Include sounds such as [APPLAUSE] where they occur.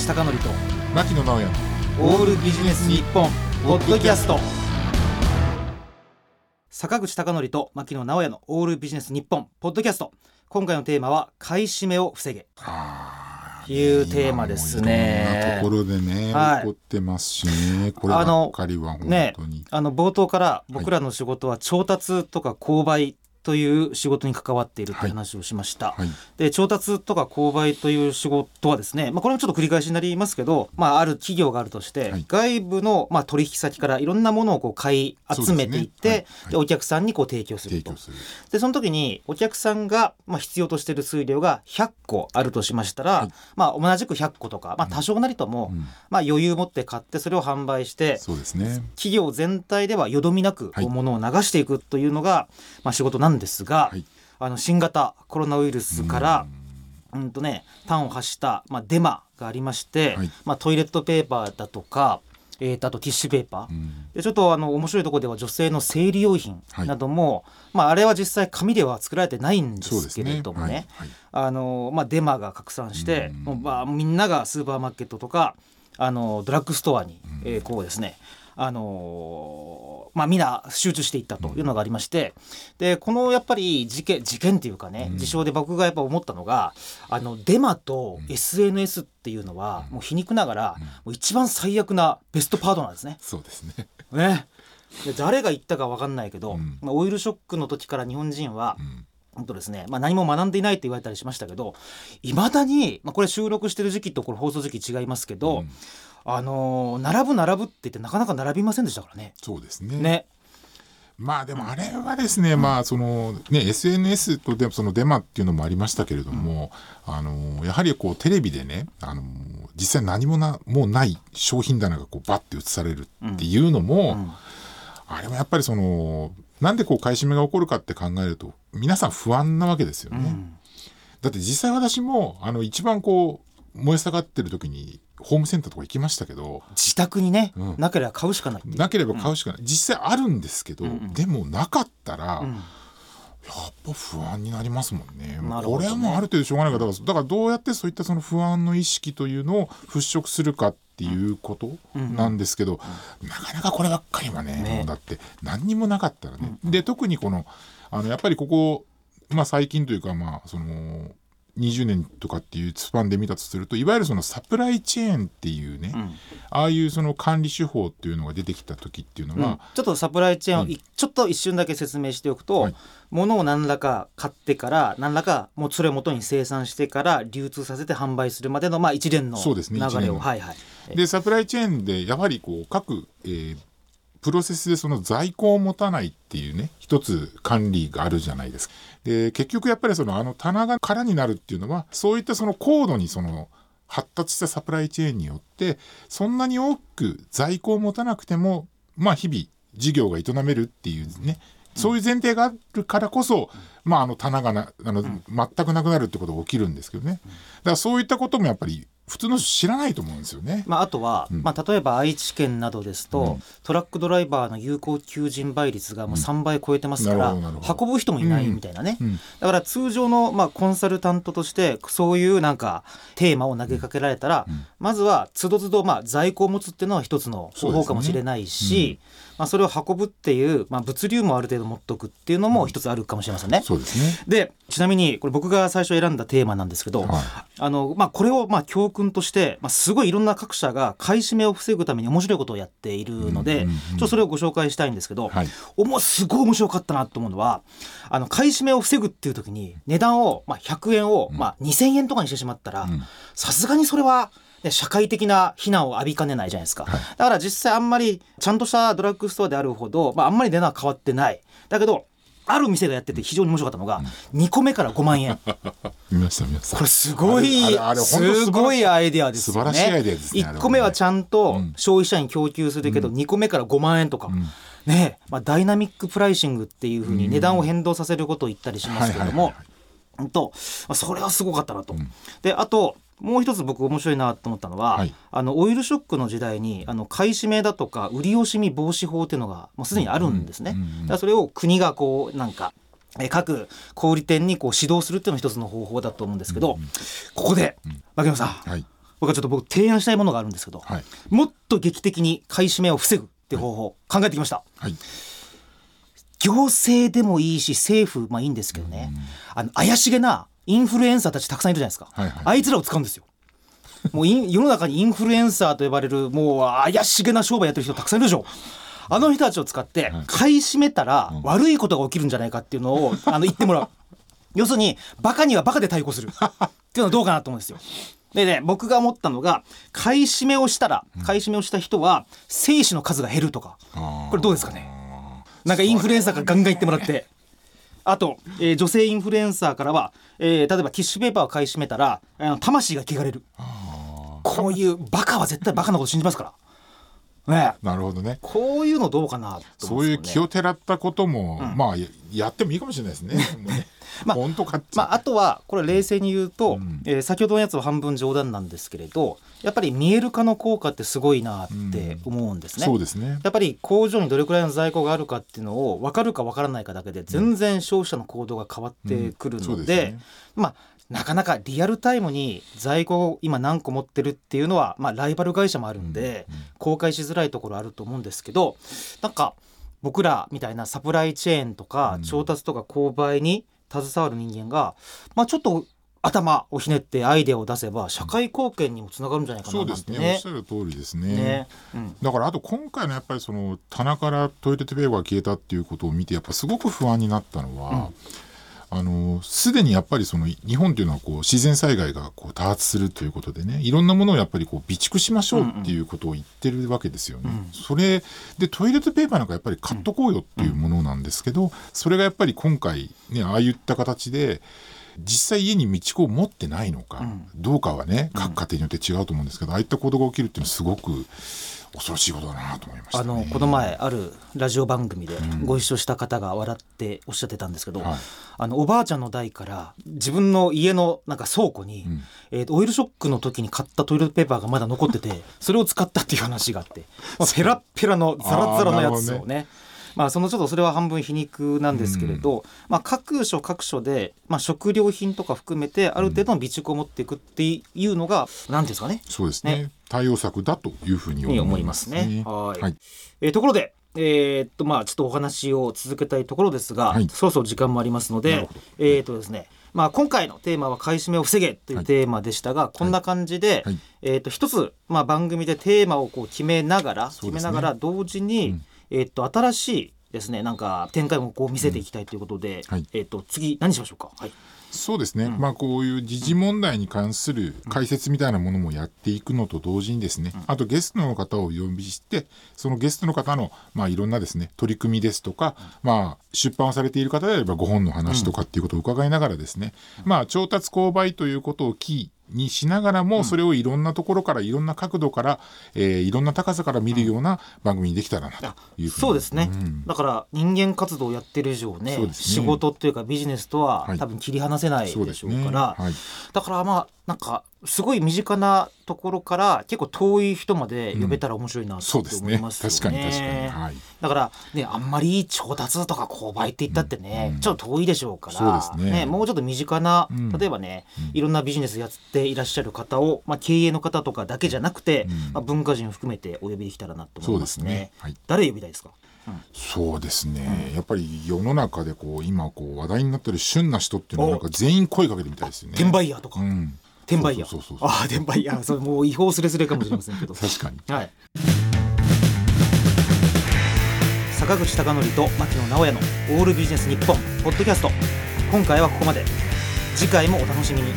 口貴則と牧野直哉オールビジネス日本ポッドキャスト。坂口貴則と牧野直哉のオールビジネス日本ポッドキャスト。今回のテーマは買い占めを防げ。あいうテーマですね。ところでね、はい。起こってますしね。こればっかりは本ね当に、あの冒頭から僕らの仕事は調達とか購買という仕事に関わっているという話をしました、はい。で調達とか購買という仕事はですね、まあ、これもちょっと繰り返しになりますけど、まあ、ある企業があるとして、はい。外部のまあ取引先からいろんなものをこう買い集めていってねはい。はい。お客さんにこう提供すると。でその時にお客さんがまあ必要としている数量が100個あるとしましたら、はい。まあ、同じく100個とか、まあ、多少なりとも、うん。まあ、余裕持って買ってそれを販売してそうですね。企業全体ではよどみなくはい。物を流していくというのが、まあ、仕事なんですが、はい。あの新型コロナウイルスから、うんとね、端を発した、まあ、デマがありまして、はい。まあ、トイレットペーパーだとか、えーとあとティッシュペーパー、うん。でちょっとあの面白いところでは女性の生理用品なども、まあ、あれは実際紙では作られてないんですけれどもね。はい。はい。あのまあ、デマが拡散して、うん。まあ、みんながスーパーマーケットとかあのドラッグストアに、えーこうですねあのまあ、みんな集中していったというのがありましてでこのやっぱり事件事件っていうかね、うん。事象で僕がやっぱ思ったのがあのデマと SNS っていうのは、もう皮肉ながら、もう一番最悪なベストパートナーですね。そうですね。ね。で誰が言ったか分かんないけど、うん。まあ、オイルショックの時から日本人は、うん。本当ですね、まあ、何も学んでいないって言われたりしましたけどいまだに、まあ、これ収録してる時期とこれ放送時期違いますけど、うんあのー並ぶ並ぶって言ってなかなか並びませんでしたからね。そうですね。ね。まあでもあれはですね、まあそのね SNS とでそのデマっていうのもありましたけれども、あのやはりこうテレビでね、あの実際何もなもうない商品棚がこうバッて映されるっていうのも、ん。あれもやっぱりそのなんでこう買い占めが起こるかって考えると皆さん不安なわけですよね。うん。だって実際私もあの一番こう燃え盛ってる時にホームセンターとか行きましたけど自宅にね、うん。なければ買うしかない。なければ買うしかない、実際あるんですけど、うんうん。でもなかったら、うん。やっぱ不安になりますもんね。ね。これはもうある程度しょうがないからだからどうやってそういったその不安の意識というのを払拭するかっていうことうん。なんですけど、なかなかこればっかりはねね。もうだって何にもなかったらね。で特にこのあのやっぱりここ、まあ、最近というかまあその20年とかっていうスパンで見たとするといわゆるそのサプライチェーンっていうね、ん。ああいうその管理手法っていうのが出てきた時っていうのは、ちょっとサプライチェーンをい、うん。ちょっと一瞬だけ説明しておくと、はい。物を何らか買ってから何らかもうそれを元に生産してから流通させて販売するまでの、まあ、一連のそうですねはいはい。でサプライチェーンでやはりこう各、えープロセスでその在庫を持たないっていうね一つ管理があるじゃないですか。で結局やっぱりそのあの棚が空になるっていうのはそういったその高度にその発達したサプライチェーンによってそんなに多く在庫を持たなくてもまあ日々事業が営めるっていうねそういう前提があるからこそ、まあ、あの棚がなあの、全くなくなるってことが起きるんですけどね。だからそういったこともやっぱり普通の人知らないと思うんですよね。まあ、あとは、ん。まあ、例えば愛知県などですと、うん。トラックドライバーの有効求人倍率がもう3倍超えてますかなら、るほどなるほど。運ぶ人もいないみたいなね、うん。だから通常の、まあ、コンサルタントとしてそういうなんかテーマを投げかけられたら、ん。まずはつどつど、まあ、在庫を持つっていうのは一つの方法かもしれないし、まあ、それを運ぶっていう、まあ、物流もある程度持っとくっていうのも一つあるかもしれませんね。そうですね。でちなみにこれ僕が最初選んだテーマなんですけど、はい。あのまあ、これをまあ教訓として、まあ、すごいいろんな各社が買い占めを防ぐために面白いことをやっているので、うんうんうんちょっとそれをご紹介したいんですけど、はい。おもすごい面白かったなと思うのはあの買い占めを防ぐっていう時に値段を、まあ、100円を、まあ、2,000円とかにしてしまったらん。さすがにそれは。ね社会的な非難を浴びかねないじゃないですか、はい。だから実際あんまりちゃんとしたドラッグストアであるほど、まあ、あんまり値段は変わってない。だけどある店がやってて非常に面白かったのが、2個目から5万円。[LAUGHS] 見ました見ました。これすごいすごいアイデアですよね。素晴らしいアイデアですねあれはね。1個目はちゃんとうん。消費者に供給するけど、2個目から5万円とか、ん。ねまあ、ダイナミックプライシングっていうふうに値段を変動させることを言ったりしますけどもとまあそれはすごかったなと。であともう一つ僕面白いなと思ったのは、はい。あのオイルショックの時代にあの買い占めだとか売り惜しみ防止法っていうのがもうすでにあるんですね。それを国がこうなんかえー各小売店にこう指導するっていうのも一つの方法だと思うんですけど、ここで牧野さんはい。僕はちょっと僕提案したいものがあるんですけど、はい。もっと劇的に買い占めを防ぐっていう方法、考えてきました。はい。行政でもいいし政府まあいいんですけどね、あの怪しげなインフルエンサーたちたくさんいるじゃないですか、はいはい。あいつらを使うんですよ。もうイン [LAUGHS] 世の中にインフルエンサーと呼ばれるもう怪しげな商売やってる人たくさんいるでしょ。あの人たちを使って買い占めたら悪いことが起きるんじゃないかっていうのをあの言ってもらう。[LAUGHS] 要するにバカにはバカで対抗する。っていうのはどうかなと思うんですよ。でね僕が思ったのが買い占めをしたら買い占めをした人は精子の数が減るとか。これどうですかね。なんかインフルエンサーからガンガン言ってもらって。あと、えー女性インフルエンサーからは、えー例えばティッシュペーパーを買い占めたら、あの魂が汚れる。こういうバカは絶対バカなこと信じますから。ねえなるほどねこういうのどうかなとそういう気をてらったことも、まあややってもいいかもしれないですね。[LAUGHS] まあ本当かっちまあ、あとはこれ冷静に言うと、ん。えー先ほどのやつは半分冗談なんですけれどやっぱり見える化の効果ってすごいなって思うんですね。そうですね。やっぱり工場にどれくらいの在庫があるかっていうのを分かるか分からないかだけで全然消費者の行動が変わってくるので,、ですね。まあなかなかリアルタイムに在庫を今何個持ってるっていうのは、まあ、ライバル会社もあるんで、公開しづらいところあると思うんですけどなんか僕らみたいなサプライチェーンとかうん。調達とか購買に携わる人間が、まあ、ちょっと頭をひねってアイデアを出せば社会貢献にもつながるんじゃないかそうですね。おっし。ゃる通りですね。ねうんだからあと今回のやっぱりその棚からトイレットペーパーが消えたっていうことを見てやっぱすごく不安になったのは、あのすでにやっぱりその日本というのはこう自然災害がこう多発するということでねいろんなものをやっぱりこう備蓄しましょうっていうことを言ってるわけですよね。それでトイレットペーパーなんかやっぱり買っとこうよっていうものなんですけど、それがやっぱり今回ねああいった形で実際家に備蓄を持ってないのか、どうかはね各家庭によって違うと思うんですけど、ああいった行動が起きるっていうのはすごく恐ろしいことだなと思いました、ね。あのこの前あるラジオ番組でご一緒した方が笑っておっしゃってたんですけど、はい。あのおばあちゃんの代から自分の家のなんか倉庫に、ん。えーとオイルショックの時に買ったトイレットペーパーがまだ残っててそれを使ったっていう話があって、[LAUGHS] まあ、ペラッペラのザラザラのやつをねまあそのちょっとそれは半分皮肉なんですけれど、まあ、各所各所で、まあ、食料品とか含めてある程度の備蓄を持っていくっていうのが何んですかね。そうですね。対応策だというふうにに思思いいまね。ますすね。はい、はい。えーところで、えーっとまあちょっとお話を続けたいところですが、はい。そろそろ時間もありますのでえーっとですね。まあ、今回のテーマは買い占めを防げというはい。テーマでしたが、こんな感じで、はい。えーっと一つ、まあ、番組でテーマをこう決めながら、ね。めながら同時に、うんえーっと新しいですねなんか展開もこう見せていきたいということで、はい。えーっと次何しましょうか？はい。そうですね、まあこういう時事問題に関する解説みたいなものもやっていくのと同時にですね、あとゲストの方をお呼びしてそのゲストの方のまあいろんなですね取り組みですとか、まあ出版をされている方であればご本の話とかっていうことを伺いながらですね、まあ調達購買ということをキーにしながらもそれをいろんなところからいろんな角度から、えーいろんな高さから見るような番組にできたらなというそうですね、ん。だから人間活動をやってる以上ねね。仕事っていうかビジネスとははい。多分切り離せないでしょうそうですね。から、はい。だからまあなんかすごい身近なところから結構遠い人まで呼べたら面白いなってそうですね。思いますよね。確かに確かに。はい。だからねあんまり調達とか購買って言ったってね、ちょっと遠いでしょうからそうですね。もうちょっと身近な、ん。例えばね、いろんなビジネスやっていらっしゃる方を、まあ、経営の方とかだけじゃなくて、まあ、文化人を含めてお呼びできたらなと思いますね。すね。はい。誰呼びたいですか？そうですね、やっぱり世の中でこう今こう話題になってる旬な人っていうのはなんか全員声かけてみたいですよね。転売ヤーとか、うん、転売ヤーそうそうそうそう。ああ転売ヤーそれもう違法すれすれかもしれませんけど。確かに。はい。坂口孝則と牧野直哉の「オールビジネス日本ポッドキャスト。今回はここまで。次回もお楽しみに